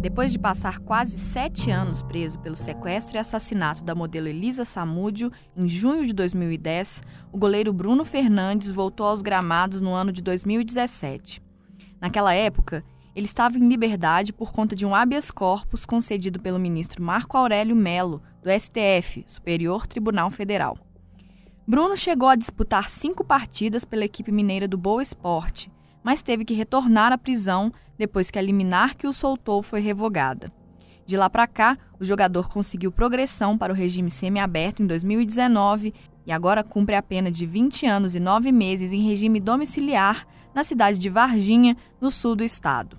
Depois de passar quase sete anos preso pelo sequestro e assassinato da modelo Elisa Samúdio, em junho de 2010, o goleiro Bruno Fernandes voltou aos gramados no ano de 2017. Naquela época, ele estava em liberdade por conta de um habeas corpus concedido pelo ministro Marco Aurélio Melo, do STF, Superior Tribunal Federal. Bruno chegou a disputar cinco partidas pela equipe mineira do Boa Esporte, mas teve que retornar à prisão depois que a liminar que o soltou foi revogada. De lá para cá, o jogador conseguiu progressão para o regime semiaberto em 2019 e agora cumpre a pena de 20 anos e 9 meses em regime domiciliar na cidade de Varginha, no sul do estado.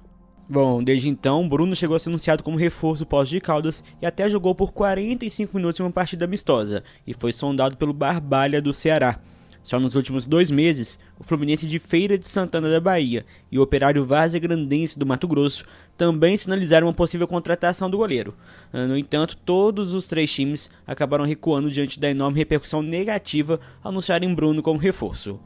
Bom, desde então, Bruno chegou a ser anunciado como reforço pós de Caldas e até jogou por 45 minutos em uma partida amistosa e foi sondado pelo Barbalha do Ceará. Só nos últimos dois meses, o Fluminense de Feira de Santana da Bahia e o Operário Várzea Grandense do Mato Grosso também sinalizaram uma possível contratação do goleiro. Ah, no entanto, todos os três times acabaram recuando diante da enorme repercussão negativa ao anunciarem Bruno como reforço.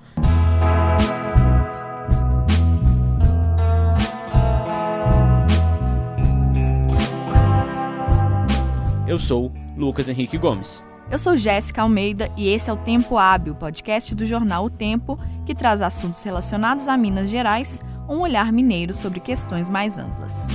Eu sou Lucas Henrique Gomes. Eu sou Jéssica Almeida e esse é o Tempo Hábil, podcast do jornal O Tempo, que traz assuntos relacionados a Minas Gerais, um olhar mineiro sobre questões mais amplas.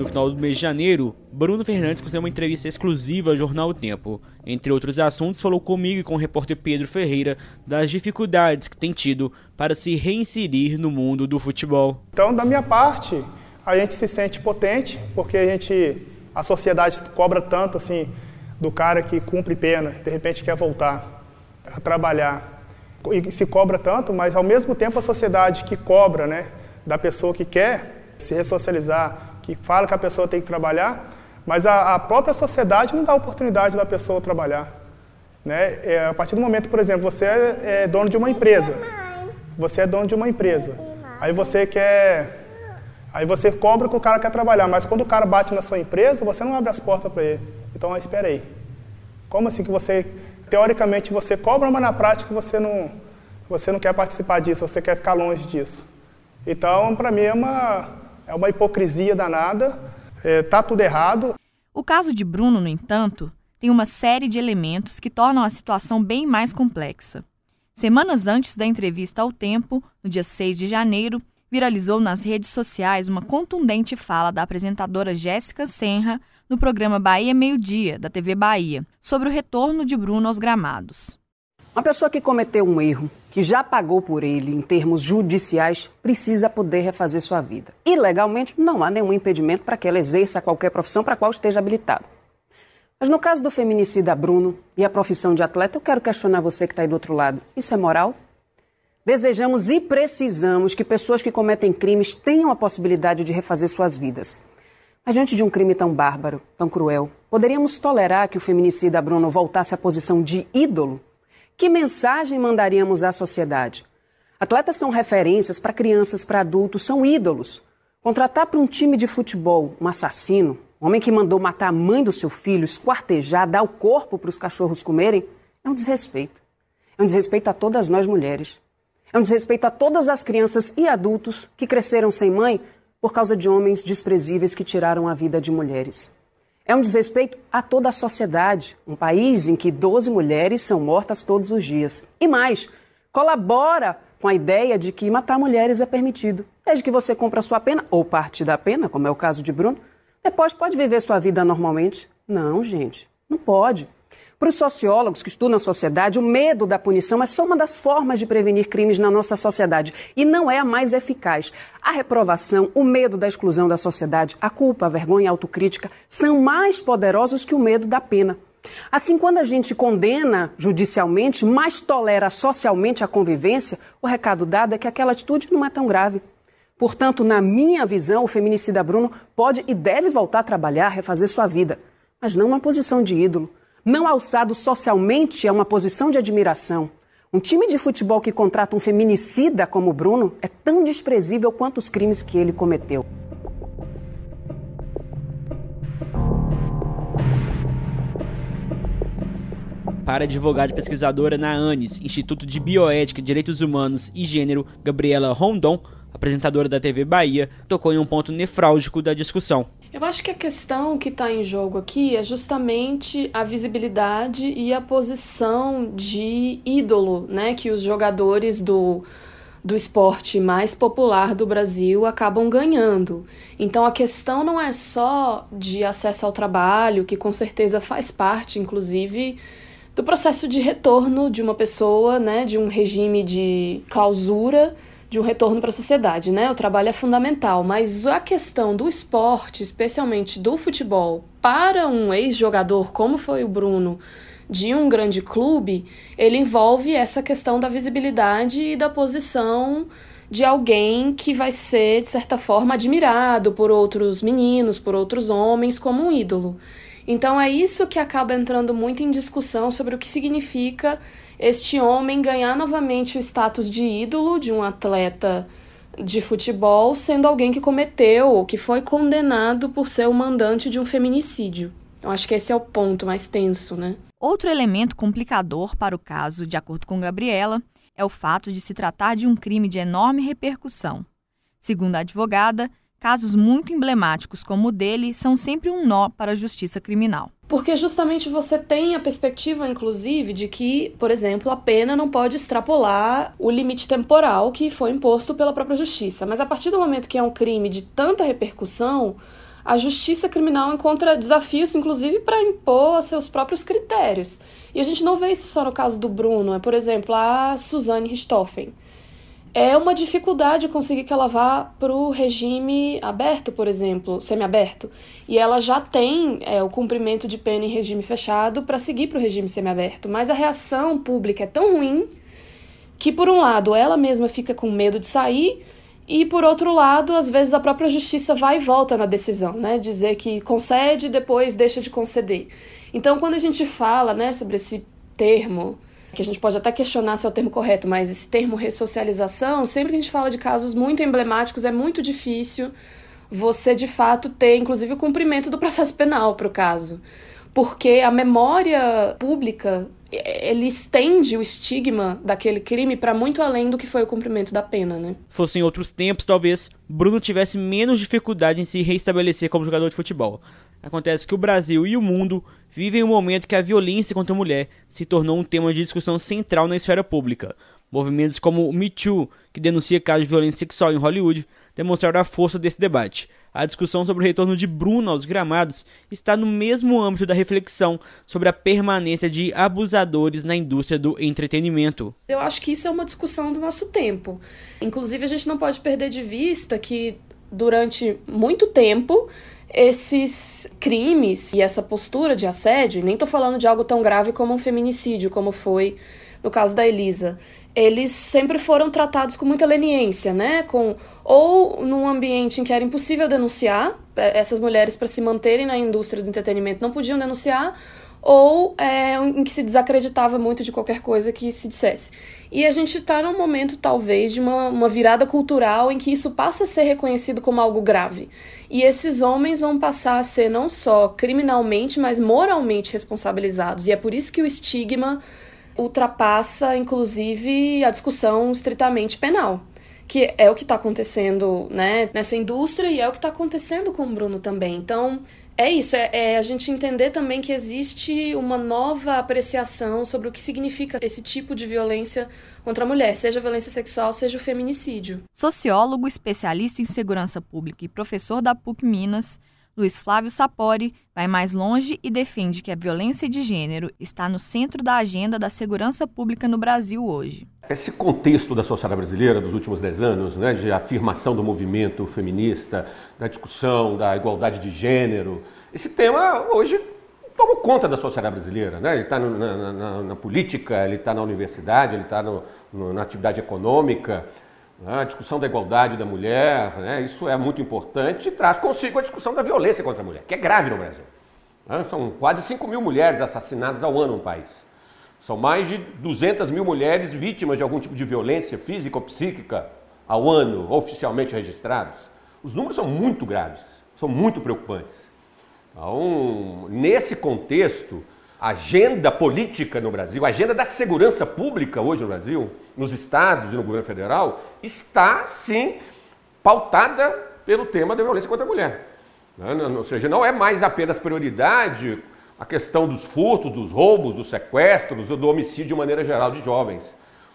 No final do mês de janeiro, Bruno Fernandes concedeu uma entrevista exclusiva ao jornal O Tempo. Entre outros assuntos, falou comigo e com o repórter Pedro Ferreira das dificuldades que tem tido para se reinserir no mundo do futebol. Então, da minha parte, a gente se sente potente, porque a gente a sociedade cobra tanto assim do cara que cumpre pena, de repente quer voltar a trabalhar. E se cobra tanto, mas ao mesmo tempo a sociedade que cobra, né, da pessoa que quer se ressocializar, que fala que a pessoa tem que trabalhar, mas a, a própria sociedade não dá oportunidade da pessoa trabalhar. Né? É, a partir do momento, por exemplo, você é, é dono de uma empresa. Você é dono de uma empresa. Aí você quer. Aí você cobra que o cara quer trabalhar, mas quando o cara bate na sua empresa, você não abre as portas para ele. Então, espera aí. Como assim que você, teoricamente, você cobra, mas na prática você não, você não quer participar disso, você quer ficar longe disso. Então, para mim, é uma, é uma hipocrisia danada, é, tá tudo errado. O caso de Bruno, no entanto, tem uma série de elementos que tornam a situação bem mais complexa. Semanas antes da entrevista ao Tempo, no dia 6 de janeiro, viralizou nas redes sociais uma contundente fala da apresentadora Jéssica Senra no programa Bahia Meio Dia, da TV Bahia, sobre o retorno de Bruno aos gramados. Uma pessoa que cometeu um erro, que já pagou por ele em termos judiciais, precisa poder refazer sua vida. E legalmente não há nenhum impedimento para que ela exerça qualquer profissão para a qual esteja habilitada. Mas no caso do feminicida Bruno e a profissão de atleta, eu quero questionar você que está aí do outro lado. Isso é moral? Desejamos e precisamos que pessoas que cometem crimes tenham a possibilidade de refazer suas vidas. Mas diante de um crime tão bárbaro, tão cruel, poderíamos tolerar que o feminicida Bruno voltasse à posição de ídolo que mensagem mandaríamos à sociedade? Atletas são referências para crianças, para adultos, são ídolos. Contratar para um time de futebol um assassino, um homem que mandou matar a mãe do seu filho, esquartejar, dar o corpo para os cachorros comerem, é um desrespeito. É um desrespeito a todas nós mulheres. É um desrespeito a todas as crianças e adultos que cresceram sem mãe por causa de homens desprezíveis que tiraram a vida de mulheres. É um desrespeito a toda a sociedade, um país em que 12 mulheres são mortas todos os dias. E mais, colabora com a ideia de que matar mulheres é permitido. Desde que você compra sua pena, ou parte da pena, como é o caso de Bruno, depois pode viver sua vida normalmente. Não, gente, não pode. Para os sociólogos que estudam a sociedade, o medo da punição é só uma das formas de prevenir crimes na nossa sociedade e não é a mais eficaz. A reprovação, o medo da exclusão da sociedade, a culpa, a vergonha e a autocrítica são mais poderosos que o medo da pena. Assim, quando a gente condena judicialmente, mas tolera socialmente a convivência, o recado dado é que aquela atitude não é tão grave. Portanto, na minha visão, o feminicida Bruno pode e deve voltar a trabalhar, refazer sua vida, mas não uma posição de ídolo não alçado socialmente a uma posição de admiração. Um time de futebol que contrata um feminicida como Bruno é tão desprezível quanto os crimes que ele cometeu. Para advogada e pesquisadora na ANES, Instituto de Bioética, Direitos Humanos e Gênero, Gabriela Rondon, apresentadora da TV Bahia, tocou em um ponto nefrálgico da discussão. Eu acho que a questão que está em jogo aqui é justamente a visibilidade e a posição de ídolo, né, que os jogadores do do esporte mais popular do Brasil acabam ganhando. Então a questão não é só de acesso ao trabalho, que com certeza faz parte, inclusive, do processo de retorno de uma pessoa, né, de um regime de clausura de um retorno para a sociedade, né? O trabalho é fundamental, mas a questão do esporte, especialmente do futebol, para um ex-jogador como foi o Bruno, de um grande clube, ele envolve essa questão da visibilidade e da posição de alguém que vai ser, de certa forma, admirado por outros meninos, por outros homens, como um ídolo. Então é isso que acaba entrando muito em discussão sobre o que significa este homem ganhar novamente o status de ídolo de um atleta de futebol, sendo alguém que cometeu que foi condenado por ser o mandante de um feminicídio. Eu acho que esse é o ponto mais tenso, né? Outro elemento complicador para o caso, de acordo com Gabriela, é o fato de se tratar de um crime de enorme repercussão. Segundo a advogada, Casos muito emblemáticos como o dele são sempre um nó para a justiça criminal. Porque justamente você tem a perspectiva, inclusive, de que, por exemplo, a pena não pode extrapolar o limite temporal que foi imposto pela própria justiça. Mas a partir do momento que é um crime de tanta repercussão, a justiça criminal encontra desafios, inclusive, para impor seus próprios critérios. E a gente não vê isso só no caso do Bruno, é, por exemplo, a Suzane Richthofen é uma dificuldade conseguir que ela vá para o regime aberto, por exemplo, semiaberto. E ela já tem é, o cumprimento de pena em regime fechado para seguir para o regime semiaberto. Mas a reação pública é tão ruim que, por um lado, ela mesma fica com medo de sair. E por outro lado, às vezes a própria justiça vai e volta na decisão, né? Dizer que concede e depois deixa de conceder. Então, quando a gente fala, né, sobre esse termo que a gente pode até questionar se é o termo correto, mas esse termo ressocialização, sempre que a gente fala de casos muito emblemáticos, é muito difícil você de fato ter, inclusive, o cumprimento do processo penal para o caso. Porque a memória pública ele estende o estigma daquele crime para muito além do que foi o cumprimento da pena, né? Fossem outros tempos, talvez Bruno tivesse menos dificuldade em se reestabelecer como jogador de futebol. Acontece que o Brasil e o mundo vivem um momento que a violência contra a mulher se tornou um tema de discussão central na esfera pública. Movimentos como o Me Too, que denuncia casos de violência sexual em Hollywood, demonstraram a força desse debate. A discussão sobre o retorno de Bruno aos gramados está no mesmo âmbito da reflexão sobre a permanência de abusadores na indústria do entretenimento. Eu acho que isso é uma discussão do nosso tempo. Inclusive, a gente não pode perder de vista que durante muito tempo esses crimes e essa postura de assédio, nem tô falando de algo tão grave como um feminicídio, como foi no caso da Elisa, eles sempre foram tratados com muita leniência, né? Com ou num ambiente em que era impossível denunciar, essas mulheres para se manterem na indústria do entretenimento não podiam denunciar, ou é, em que se desacreditava muito de qualquer coisa que se dissesse. E a gente está num momento, talvez, de uma, uma virada cultural em que isso passa a ser reconhecido como algo grave. E esses homens vão passar a ser não só criminalmente, mas moralmente responsabilizados. E é por isso que o estigma ultrapassa, inclusive, a discussão estritamente penal que é o que está acontecendo né, nessa indústria e é o que está acontecendo com o Bruno também. Então, é isso, é, é, a gente entender também que existe uma nova apreciação sobre o que significa esse tipo de violência contra a mulher, seja a violência sexual, seja o feminicídio. Sociólogo, especialista em segurança pública e professor da PUC Minas, Luiz Flávio Sapori vai mais longe e defende que a violência de gênero está no centro da agenda da segurança pública no Brasil hoje. Esse contexto da sociedade brasileira dos últimos dez anos, né, de afirmação do movimento feminista, da discussão da igualdade de gênero, esse tema hoje tomou conta da sociedade brasileira. Né? Ele está na, na, na, política, ele está na universidade, ele está na atividade econômica. Né? A discussão da igualdade da mulher, né? isso é muito importante e traz consigo a discussão da violência contra a mulher, que é grave no Brasil. Né? São quase 5 mil mulheres assassinadas ao ano no país. São mais de 200 mil mulheres vítimas de algum tipo de violência física ou psíquica ao ano, oficialmente registrados. Os números são muito graves, são muito preocupantes. Então, nesse contexto, agenda política no Brasil, a agenda da segurança pública hoje no Brasil, nos estados e no governo federal, está sim pautada pelo tema da violência contra a mulher. Né? Ou seja, não é mais apenas prioridade a questão dos furtos, dos roubos, dos sequestros, do homicídio de maneira geral de jovens.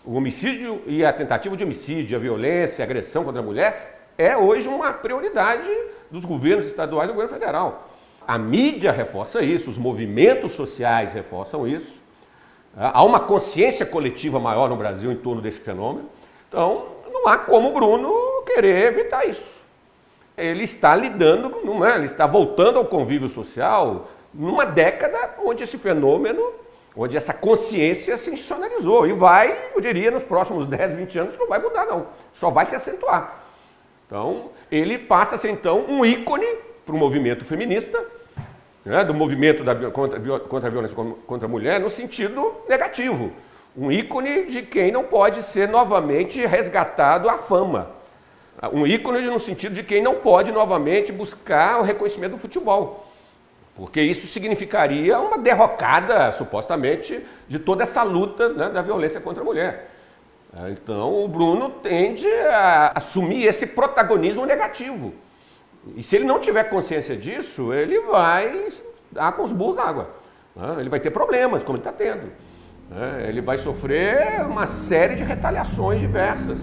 O homicídio e a tentativa de homicídio, a violência, a agressão contra a mulher é hoje uma prioridade dos governos estaduais e do governo federal. A mídia reforça isso, os movimentos sociais reforçam isso. Há uma consciência coletiva maior no Brasil em torno desse fenômeno. Então, não há como o Bruno querer evitar isso. Ele está lidando, não é? ele está voltando ao convívio social numa década onde esse fenômeno, onde essa consciência se institucionalizou. E vai, eu diria, nos próximos 10, 20 anos não vai mudar, não. Só vai se acentuar. Então, ele passa a ser, então, um ícone para o movimento feminista, né, do movimento da, contra, contra a violência contra a mulher, no sentido negativo. Um ícone de quem não pode ser novamente resgatado à fama. Um ícone no sentido de quem não pode novamente buscar o reconhecimento do futebol. Porque isso significaria uma derrocada, supostamente, de toda essa luta né, da violência contra a mulher. Então o Bruno tende a assumir esse protagonismo negativo. E se ele não tiver consciência disso, ele vai dar com os burros água. Né? Ele vai ter problemas, como ele está tendo. Né? Ele vai sofrer uma série de retaliações diversas.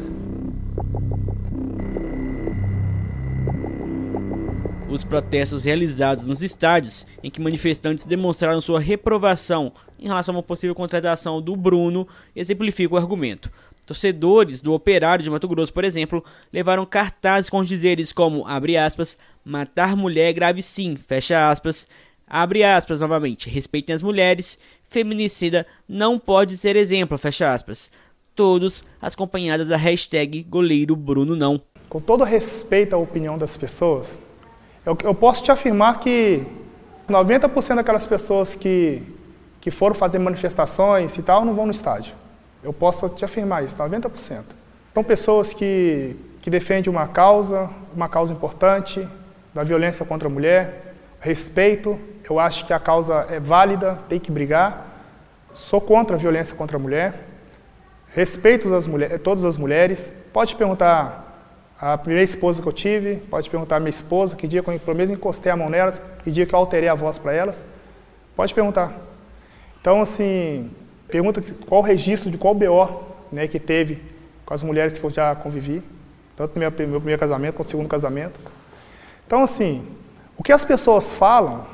Os protestos realizados nos estádios, em que manifestantes demonstraram sua reprovação em relação a uma possível contratação do Bruno, exemplificam o argumento. Torcedores do Operário de Mato Grosso, por exemplo, levaram cartazes com dizeres como, abre aspas, matar mulher é grave sim, fecha aspas, abre aspas novamente, respeitem as mulheres, feminicida não pode ser exemplo, fecha aspas. Todos acompanhadas da hashtag goleiro Bruno não. Com todo respeito à opinião das pessoas, eu, eu posso te afirmar que 90% daquelas pessoas que, que foram fazer manifestações e tal não vão no estádio. Eu posso te afirmar isso, 90%. São pessoas que, que defendem uma causa, uma causa importante, da violência contra a mulher, respeito, eu acho que a causa é válida, tem que brigar. Sou contra a violência contra a mulher, respeito as mulher, todas as mulheres. Pode perguntar a primeira esposa que eu tive, pode perguntar a minha esposa, que dia que eu pelo menos encostei a mão nelas, que dia que eu alterei a voz para elas. Pode perguntar. Então, assim, Pergunta qual registro de qual BO né, que teve com as mulheres que eu já convivi, tanto no meu, meu primeiro casamento quanto no segundo casamento. Então, assim, o que as pessoas falam,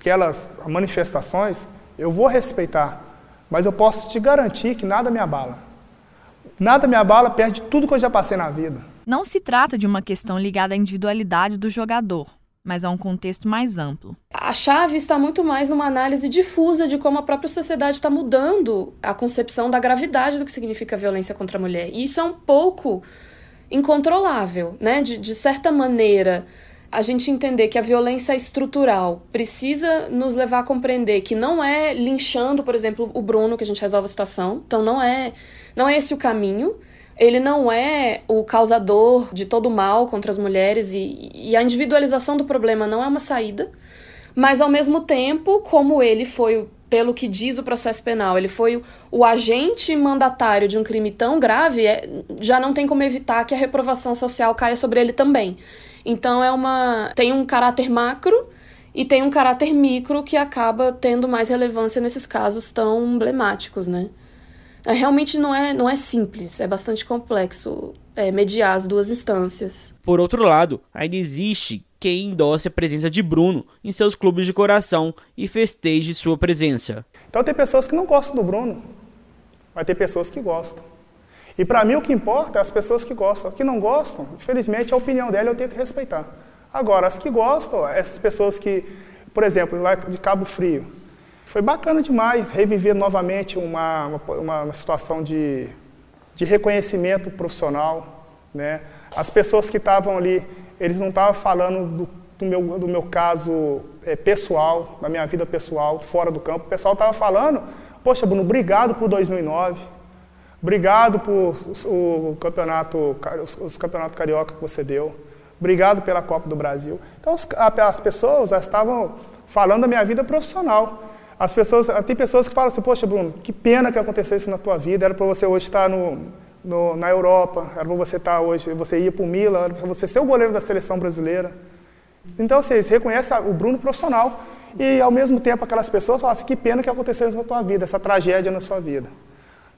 aquelas manifestações, eu vou respeitar, mas eu posso te garantir que nada me abala. Nada me abala perto de tudo que eu já passei na vida. Não se trata de uma questão ligada à individualidade do jogador mas a um contexto mais amplo. A chave está muito mais numa análise difusa de como a própria sociedade está mudando a concepção da gravidade do que significa violência contra a mulher. E isso é um pouco incontrolável, né? De, de certa maneira, a gente entender que a violência estrutural precisa nos levar a compreender que não é linchando, por exemplo, o Bruno que a gente resolve a situação. Então não é, não é esse o caminho ele não é o causador de todo o mal contra as mulheres e, e a individualização do problema não é uma saída, mas ao mesmo tempo, como ele foi pelo que diz o processo penal, ele foi o agente mandatário de um crime tão grave, é, já não tem como evitar que a reprovação social caia sobre ele também. Então é uma tem um caráter macro e tem um caráter micro que acaba tendo mais relevância nesses casos tão emblemáticos, né? É, realmente não é, não é simples, é bastante complexo é, mediar as duas instâncias. Por outro lado, ainda existe quem endosse a presença de Bruno em seus clubes de coração e festeje sua presença. Então tem pessoas que não gostam do Bruno, vai ter pessoas que gostam. E para mim o que importa é as pessoas que gostam. Que não gostam, infelizmente a opinião dela eu tenho que respeitar. Agora, as que gostam, essas pessoas que, por exemplo, lá de Cabo Frio, foi bacana demais reviver novamente uma, uma, uma situação de, de reconhecimento profissional. Né? As pessoas que estavam ali, eles não estavam falando do, do, meu, do meu caso é, pessoal, da minha vida pessoal, fora do campo. O pessoal estava falando, poxa, Bruno, obrigado por 2009. Obrigado por o campeonato, os, os campeonatos carioca que você deu. Obrigado pela Copa do Brasil. Então, as pessoas estavam falando da minha vida profissional. As pessoas, tem pessoas que falam assim, poxa, Bruno, que pena que aconteceu isso na tua vida, era para você hoje estar no, no, na Europa, era para você estar hoje, você ia para o Milan, era para você ser o goleiro da seleção brasileira. Então, vocês reconhecem o Bruno profissional e, ao mesmo tempo, aquelas pessoas falam assim, que pena que aconteceu isso na tua vida, essa tragédia na sua vida.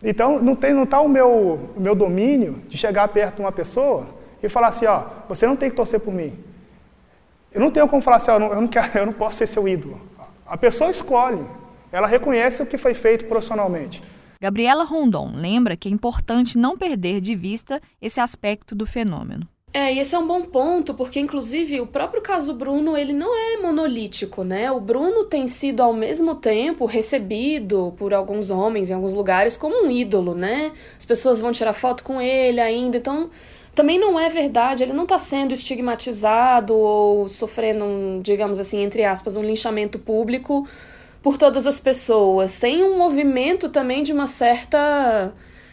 Então, não está não tá o, meu, o meu domínio de chegar perto de uma pessoa e falar assim, ó, você não tem que torcer por mim. Eu não tenho como falar assim, ó, eu, não quero, eu não posso ser seu ídolo. A pessoa escolhe, ela reconhece o que foi feito profissionalmente. Gabriela Rondon lembra que é importante não perder de vista esse aspecto do fenômeno. É, e esse é um bom ponto, porque inclusive o próprio caso Bruno, ele não é monolítico, né? O Bruno tem sido ao mesmo tempo recebido por alguns homens em alguns lugares como um ídolo, né? As pessoas vão tirar foto com ele ainda, então também não é verdade, ele não está sendo estigmatizado ou sofrendo, um, digamos assim, entre aspas, um linchamento público por todas as pessoas. Tem um movimento também de uma certa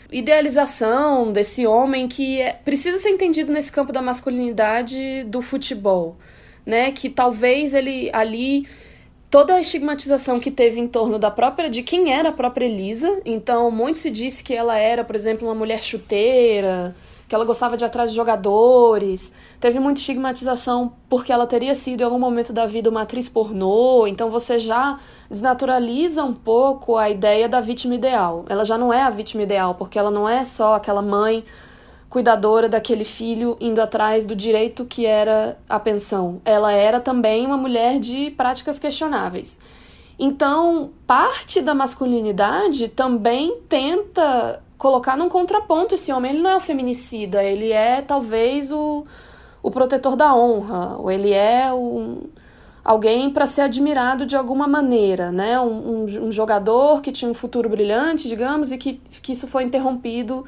idealização desse homem que é, precisa ser entendido nesse campo da masculinidade do futebol, né? Que talvez ele ali toda a estigmatização que teve em torno da própria de quem era a própria Elisa. Então, muito se disse que ela era, por exemplo, uma mulher chuteira, que ela gostava de atrás de jogadores. Teve muita estigmatização porque ela teria sido em algum momento da vida uma atriz pornô, então você já desnaturaliza um pouco a ideia da vítima ideal. Ela já não é a vítima ideal, porque ela não é só aquela mãe cuidadora daquele filho indo atrás do direito que era a pensão. Ela era também uma mulher de práticas questionáveis. Então, parte da masculinidade também tenta colocar num contraponto esse homem. Ele não é o feminicida, ele é talvez o, o protetor da honra, ou ele é um, alguém para ser admirado de alguma maneira, né? Um, um, um, jogador que tinha um futuro brilhante, digamos, e que, que isso foi interrompido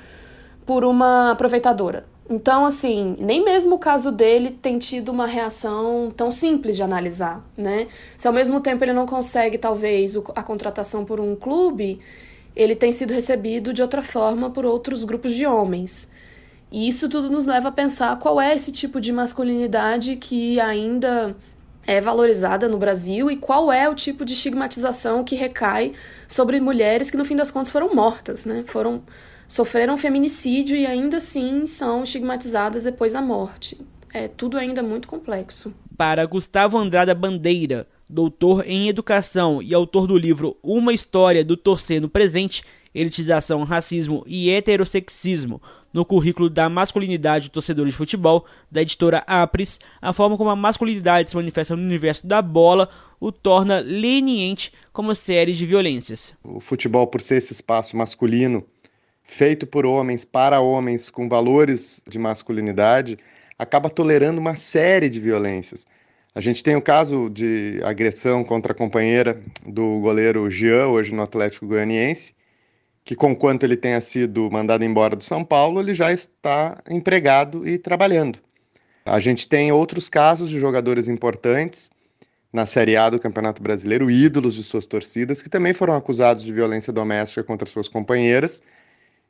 por uma aproveitadora. Então, assim, nem mesmo o caso dele tem tido uma reação tão simples de analisar, né? Se ao mesmo tempo ele não consegue, talvez, a contratação por um clube, ele tem sido recebido de outra forma por outros grupos de homens. E isso tudo nos leva a pensar qual é esse tipo de masculinidade que ainda é valorizada no Brasil e qual é o tipo de estigmatização que recai sobre mulheres que no fim das contas foram mortas, né? Foram sofreram feminicídio e ainda assim são estigmatizadas depois da morte. É tudo ainda muito complexo. Para Gustavo Andrada Bandeira, doutor em educação e autor do livro Uma História do Torcer no Presente, Elitização, Racismo e Heterossexismo no currículo da masculinidade do torcedor de futebol, da editora Apris, a forma como a masculinidade se manifesta no universo da bola o torna leniente como série de violências. O futebol, por ser esse espaço masculino, feito por homens, para homens, com valores de masculinidade, acaba tolerando uma série de violências. A gente tem o caso de agressão contra a companheira do goleiro Jean, hoje no Atlético Goianiense, que, conquanto ele tenha sido mandado embora do São Paulo, ele já está empregado e trabalhando. A gente tem outros casos de jogadores importantes na Série A do Campeonato Brasileiro, ídolos de suas torcidas, que também foram acusados de violência doméstica contra suas companheiras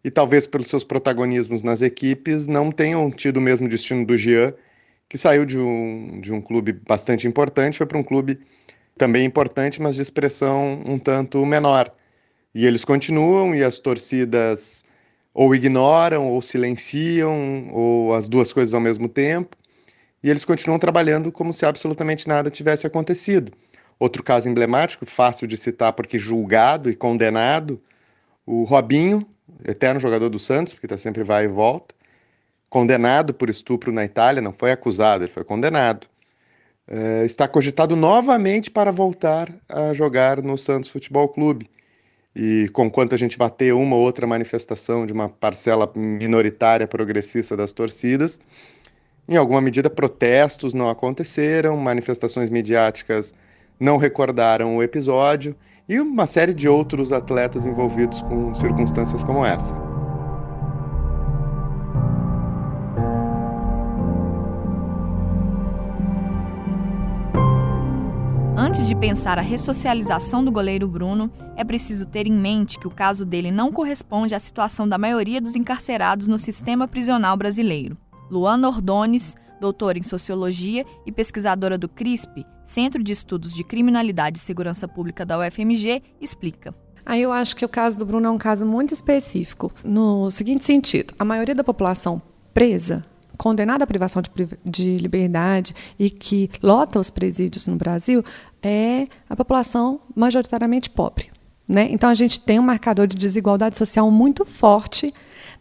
e talvez pelos seus protagonismos nas equipes não tenham tido o mesmo destino do Jean, que saiu de um, de um clube bastante importante, foi para um clube também importante, mas de expressão um tanto menor. E eles continuam e as torcidas ou ignoram, ou silenciam, ou as duas coisas ao mesmo tempo, e eles continuam trabalhando como se absolutamente nada tivesse acontecido. Outro caso emblemático, fácil de citar porque julgado e condenado, o Robinho, eterno jogador do Santos, porque está sempre vai e volta, condenado por estupro na Itália, não foi acusado, ele foi condenado. Uh, está cogitado novamente para voltar a jogar no Santos Futebol Clube. E conquanto a gente bater uma ou outra manifestação de uma parcela minoritária progressista das torcidas, em alguma medida protestos não aconteceram, manifestações midiáticas não recordaram o episódio e uma série de outros atletas envolvidos com circunstâncias como essa. De pensar a ressocialização do goleiro Bruno, é preciso ter em mente que o caso dele não corresponde à situação da maioria dos encarcerados no sistema prisional brasileiro. Luana Ordones, doutora em Sociologia e pesquisadora do CRISP, Centro de Estudos de Criminalidade e Segurança Pública da UFMG, explica. Aí eu acho que o caso do Bruno é um caso muito específico, no seguinte sentido: a maioria da população presa, condenada à privação de, de liberdade e que lota os presídios no Brasil, é a população majoritariamente pobre. Né? Então a gente tem um marcador de desigualdade social muito forte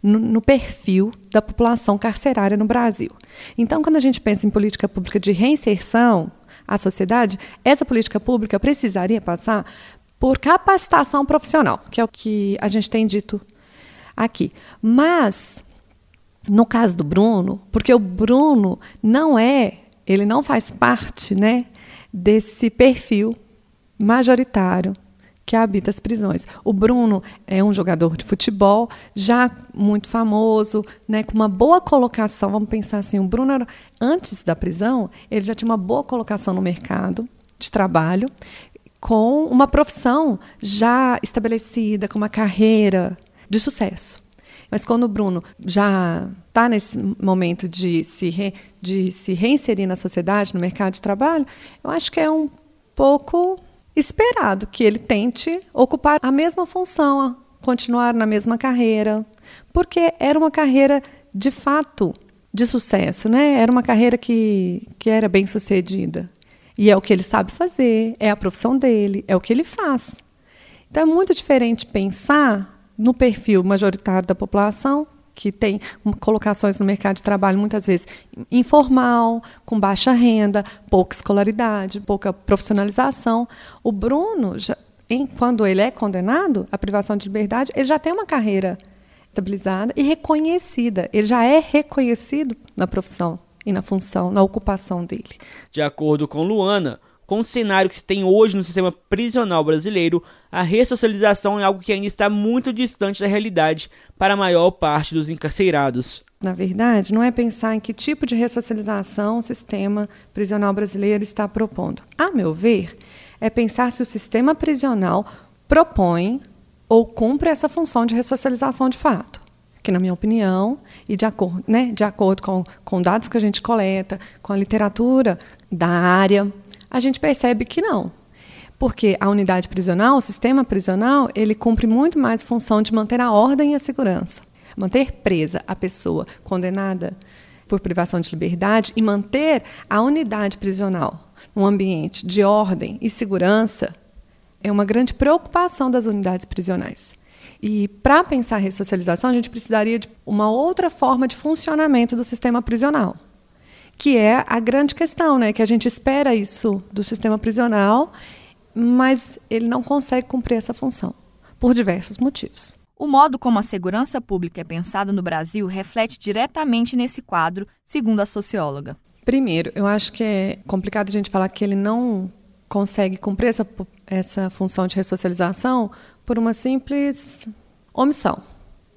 no, no, perfil da população carcerária no Brasil. Então, quando a gente pensa em política pública de reinserção à sociedade, essa política pública precisaria passar por capacitação profissional, que é o que a gente tem dito aqui. Mas, no caso do Bruno, porque o Bruno não é, ele não faz parte né, desse perfil majoritário que habita as prisões. O Bruno é um jogador de futebol já muito famoso, né, com uma boa colocação. Vamos pensar assim, o Bruno antes da prisão, ele já tinha uma boa colocação no mercado de trabalho, com uma profissão já estabelecida, com uma carreira de sucesso. Mas quando o Bruno já está nesse momento de se, re, de se reinserir na sociedade, no mercado de trabalho, eu acho que é um pouco esperado que ele tente ocupar a mesma função, continuar na mesma carreira, porque era uma carreira de fato de sucesso, né? Era uma carreira que, que era bem sucedida. E é o que ele sabe fazer, é a profissão dele, é o que ele faz. Então é muito diferente pensar no perfil majoritário da população que tem colocações no mercado de trabalho muitas vezes informal, com baixa renda, pouca escolaridade, pouca profissionalização. O Bruno, já, em, quando ele é condenado à privação de liberdade, ele já tem uma carreira estabilizada e reconhecida. Ele já é reconhecido na profissão e na função, na ocupação dele. De acordo com Luana, com o cenário que se tem hoje no sistema prisional brasileiro, a ressocialização é algo que ainda está muito distante da realidade para a maior parte dos encarcerados. Na verdade, não é pensar em que tipo de ressocialização o sistema prisional brasileiro está propondo. A meu ver, é pensar se o sistema prisional propõe ou cumpre essa função de ressocialização de fato. Que, na minha opinião, e de acordo, né, de acordo com, com dados que a gente coleta, com a literatura da área, a gente percebe que não. Porque a unidade prisional, o sistema prisional, ele cumpre muito mais função de manter a ordem e a segurança. Manter presa a pessoa condenada por privação de liberdade e manter a unidade prisional num ambiente de ordem e segurança é uma grande preocupação das unidades prisionais. E para pensar ressocialização, a gente precisaria de uma outra forma de funcionamento do sistema prisional que é a grande questão, né? Que a gente espera isso do sistema prisional, mas ele não consegue cumprir essa função, por diversos motivos. O modo como a segurança pública é pensada no Brasil reflete diretamente nesse quadro, segundo a socióloga. Primeiro, eu acho que é complicado a gente falar que ele não consegue cumprir essa, essa função de ressocialização por uma simples omissão.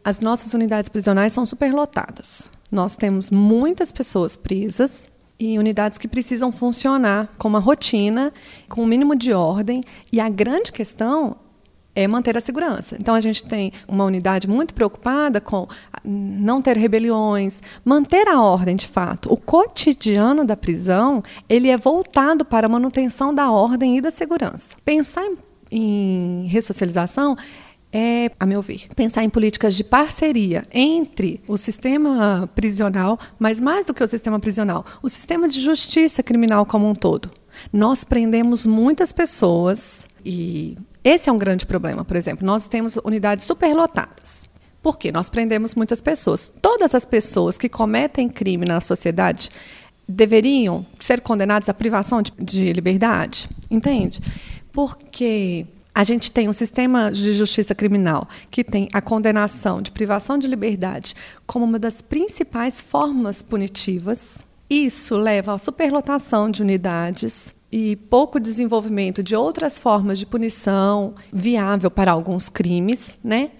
As nossas unidades prisionais são superlotadas. Nós temos muitas pessoas presas e unidades que precisam funcionar com uma rotina, com o um mínimo de ordem. E a grande questão é manter a segurança. Então a gente tem uma unidade muito preocupada com não ter rebeliões, manter a ordem de fato. O cotidiano da prisão ele é voltado para a manutenção da ordem e da segurança. Pensar em, em ressocialização é, a meu ver, pensar em políticas de parceria entre o sistema prisional, mas mais do que o sistema prisional, o sistema de justiça criminal como um todo. Nós prendemos muitas pessoas e esse é um grande problema. Por exemplo, nós temos unidades superlotadas. Por quê? Nós prendemos muitas pessoas. Todas as pessoas que cometem crime na sociedade deveriam ser condenadas à privação de, de liberdade, entende? Porque a gente tem um sistema de justiça criminal que tem a condenação de privação de liberdade como uma das principais formas punitivas. Isso leva à superlotação de unidades e pouco desenvolvimento de outras formas de punição viável para alguns crimes, né?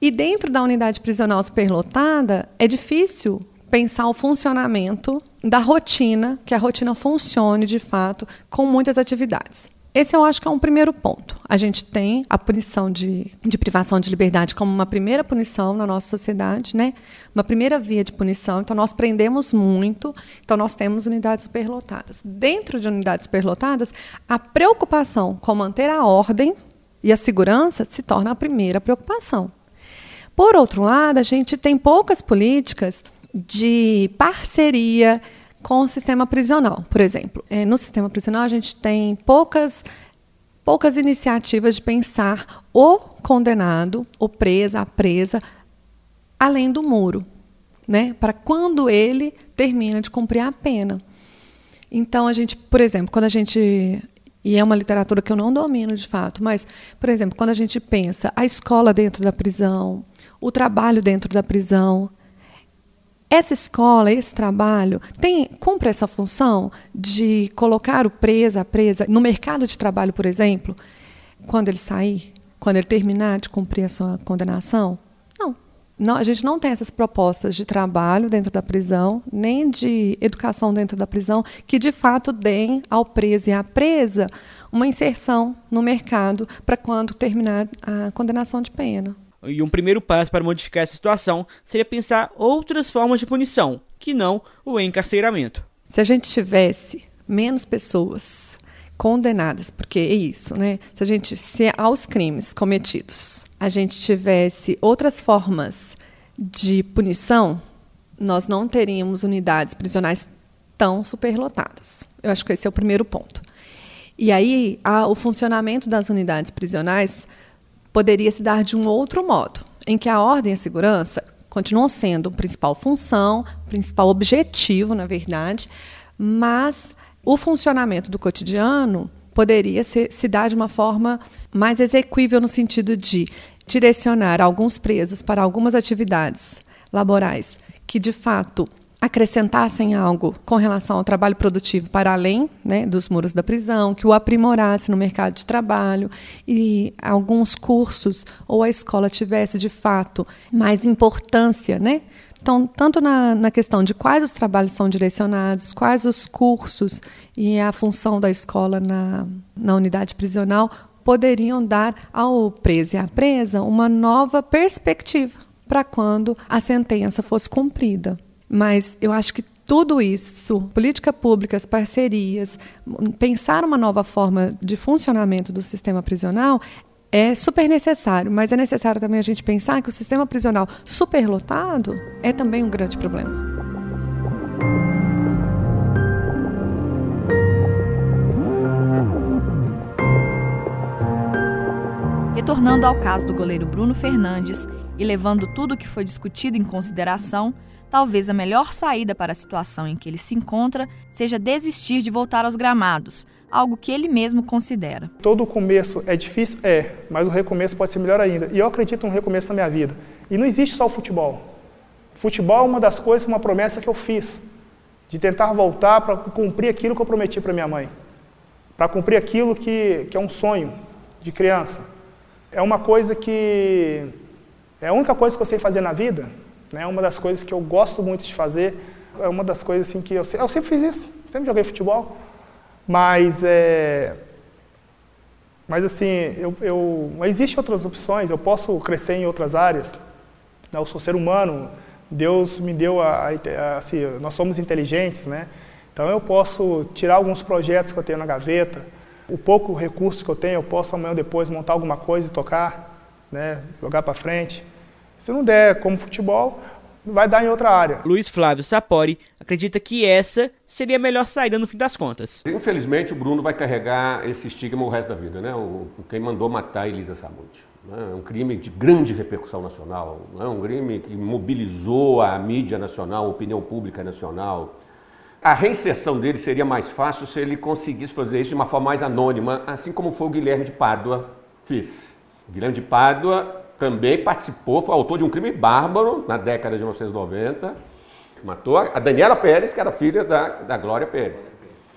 E dentro da unidade prisional superlotada, é difícil pensar o funcionamento da rotina, que a rotina funcione de fato com muitas atividades. Esse eu acho que é um primeiro ponto. A gente tem a punição de, de privação de liberdade como uma primeira punição na nossa sociedade, né? uma primeira via de punição. Então, nós prendemos muito, então, nós temos unidades superlotadas. Dentro de unidades superlotadas, a preocupação com manter a ordem e a segurança se torna a primeira preocupação. Por outro lado, a gente tem poucas políticas de parceria com o sistema prisional, por exemplo. É, no sistema prisional, a gente tem poucas, poucas iniciativas de pensar o condenado, o presa, a presa, além do muro, né? para quando ele termina de cumprir a pena. Então, a gente, por exemplo, quando a gente. E é uma literatura que eu não domino de fato, mas, por exemplo, quando a gente pensa a escola dentro da prisão, o trabalho dentro da prisão, essa escola, esse trabalho, tem, cumpre essa função de colocar o preso, a presa, no mercado de trabalho, por exemplo, quando ele sair, quando ele terminar de cumprir a sua condenação? Não. não. A gente não tem essas propostas de trabalho dentro da prisão, nem de educação dentro da prisão, que de fato deem ao preso e à presa uma inserção no mercado para quando terminar a condenação de pena. E um primeiro passo para modificar essa situação seria pensar outras formas de punição, que não o encarceramento. Se a gente tivesse menos pessoas condenadas, porque é isso, né? Se a gente, se aos crimes cometidos, a gente tivesse outras formas de punição, nós não teríamos unidades prisionais tão superlotadas. Eu acho que esse é o primeiro ponto. E aí, a, o funcionamento das unidades prisionais poderia se dar de um outro modo, em que a ordem e a segurança continuam sendo principal função, principal objetivo, na verdade, mas o funcionamento do cotidiano poderia ser, se dar de uma forma mais execuível no sentido de direcionar alguns presos para algumas atividades laborais que de fato acrescentassem algo com relação ao trabalho produtivo para além né, dos muros da prisão, que o aprimorasse no mercado de trabalho e alguns cursos ou a escola tivesse de fato mais importância, né? Então, tanto na, na questão de quais os trabalhos são direcionados, quais os cursos e a função da escola na, na unidade prisional, poderiam dar ao preso e à presa uma nova perspectiva para quando a sentença fosse cumprida. Mas eu acho que tudo isso, política pública, parcerias, pensar uma nova forma de funcionamento do sistema prisional é super necessário, mas é necessário também a gente pensar que o sistema prisional superlotado é também um grande problema. Retornando ao caso do goleiro Bruno Fernandes e levando tudo o que foi discutido em consideração, talvez a melhor saída para a situação em que ele se encontra seja desistir de voltar aos gramados, algo que ele mesmo considera. Todo começo é difícil? É, mas o recomeço pode ser melhor ainda. E eu acredito no recomeço na minha vida. E não existe só o futebol. Futebol é uma das coisas, uma promessa que eu fiz, de tentar voltar para cumprir aquilo que eu prometi para minha mãe, para cumprir aquilo que, que é um sonho de criança. É uma coisa que é a única coisa que eu sei fazer na vida, é uma das coisas que eu gosto muito de fazer, é uma das coisas assim que eu, eu sempre fiz isso, sempre joguei futebol, mas é, mas assim, eu, eu, existem outras opções, eu posso crescer em outras áreas. Né? Eu sou ser humano, Deus me deu a, a, assim, nós somos inteligentes, né? Então eu posso tirar alguns projetos que eu tenho na gaveta, o pouco recurso que eu tenho, eu posso amanhã ou depois montar alguma coisa e tocar, né? Jogar para frente. Se não der como futebol, vai dar em outra área. Luiz Flávio Sapori acredita que essa seria a melhor saída no fim das contas. Infelizmente, o Bruno vai carregar esse estigma o resto da vida, né? O, quem mandou matar Elisa Samud. Né? É um crime de grande repercussão nacional, é um crime que mobilizou a mídia nacional, a opinião pública nacional. A reinserção dele seria mais fácil se ele conseguisse fazer isso de uma forma mais anônima, assim como foi o Guilherme de Pádua fez. O Guilherme de Pádua também participou, foi autor de um crime bárbaro na década de 1990. Matou a Daniela Pérez, que era filha da, da Glória Pérez.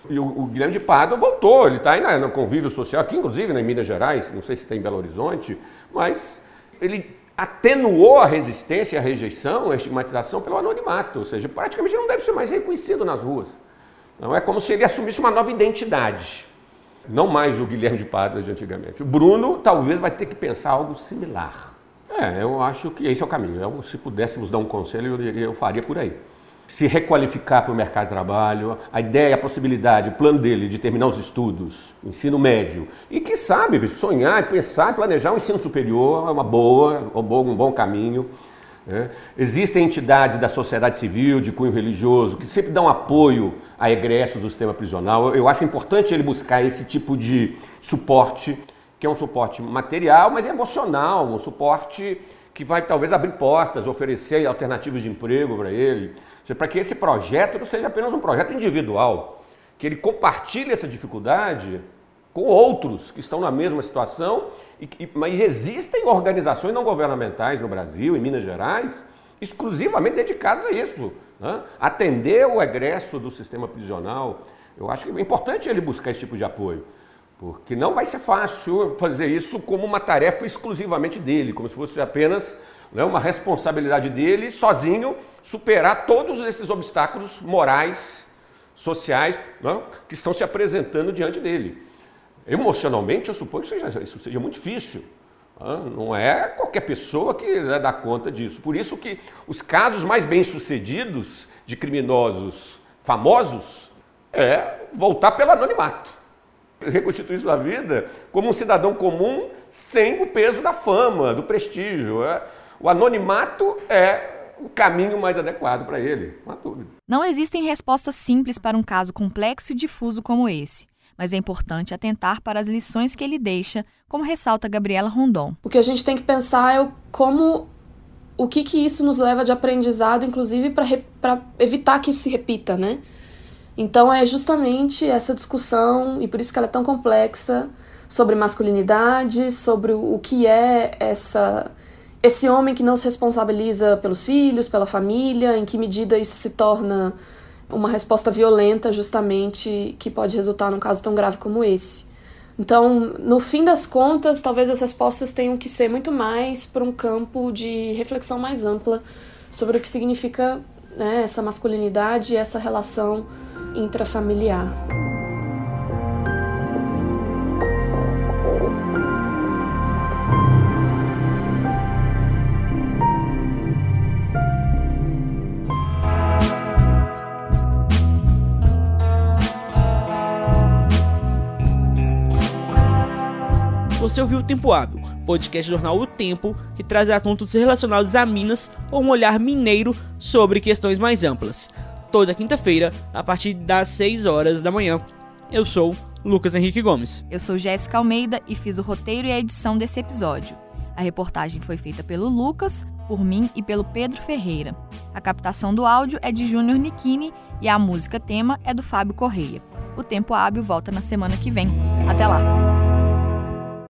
E o, o Guilherme de Pádua voltou, ele está aí no convívio social, aqui inclusive em Minas Gerais, não sei se tem em Belo Horizonte, mas ele atenuou a resistência, a rejeição, a estigmatização pelo anonimato, ou seja, praticamente não deve ser mais reconhecido nas ruas. Não é como se ele assumisse uma nova identidade. Não mais o Guilherme de Pádua de antigamente. O Bruno talvez vai ter que pensar algo similar. É, eu acho que esse é o caminho. Eu, se pudéssemos dar um conselho, eu, eu faria por aí. Se requalificar para o mercado de trabalho, a ideia, a possibilidade, o plano dele de terminar os estudos, ensino médio, e que sabe, sonhar, pensar, planejar um ensino superior é uma boa, um bom caminho. Né? Existem entidades da sociedade civil, de cunho religioso, que sempre dão apoio a egressos do sistema prisional. Eu acho importante ele buscar esse tipo de suporte que é um suporte material, mas emocional, um suporte que vai talvez abrir portas, oferecer alternativas de emprego para ele, para que esse projeto não seja apenas um projeto individual, que ele compartilhe essa dificuldade com outros que estão na mesma situação, e, mas existem organizações não governamentais no Brasil, em Minas Gerais, exclusivamente dedicadas a isso, né? atender o egresso do sistema prisional. Eu acho que é importante ele buscar esse tipo de apoio. Porque não vai ser fácil fazer isso como uma tarefa exclusivamente dele, como se fosse apenas né, uma responsabilidade dele, sozinho, superar todos esses obstáculos morais, sociais, né, que estão se apresentando diante dele. Emocionalmente, eu suponho que seja, isso seja muito difícil. Não é qualquer pessoa que né, dá conta disso. Por isso que os casos mais bem-sucedidos de criminosos famosos é voltar pelo anonimato reconstituir sua vida como um cidadão comum sem o peso da fama, do prestígio. É. O anonimato é o caminho mais adequado para ele, não há dúvida. Não existem respostas simples para um caso complexo e difuso como esse, mas é importante atentar para as lições que ele deixa, como ressalta Gabriela Rondon. O que a gente tem que pensar é como o que, que isso nos leva de aprendizado, inclusive para evitar que isso se repita, né? Então é justamente essa discussão, e por isso que ela é tão complexa, sobre masculinidade, sobre o que é essa esse homem que não se responsabiliza pelos filhos, pela família, em que medida isso se torna uma resposta violenta, justamente, que pode resultar num caso tão grave como esse. Então, no fim das contas, talvez as respostas tenham que ser muito mais para um campo de reflexão mais ampla sobre o que significa né, essa masculinidade e essa relação intrafamiliar. Você ouviu o Tempo Hábil, podcast jornal O Tempo, que traz assuntos relacionados a Minas ou um olhar mineiro sobre questões mais amplas toda quinta-feira, a partir das 6 horas da manhã. Eu sou Lucas Henrique Gomes. Eu sou Jéssica Almeida e fiz o roteiro e a edição desse episódio. A reportagem foi feita pelo Lucas, por mim e pelo Pedro Ferreira. A captação do áudio é de Júnior Nikini e a música tema é do Fábio Correia. O Tempo Hábil volta na semana que vem. Até lá!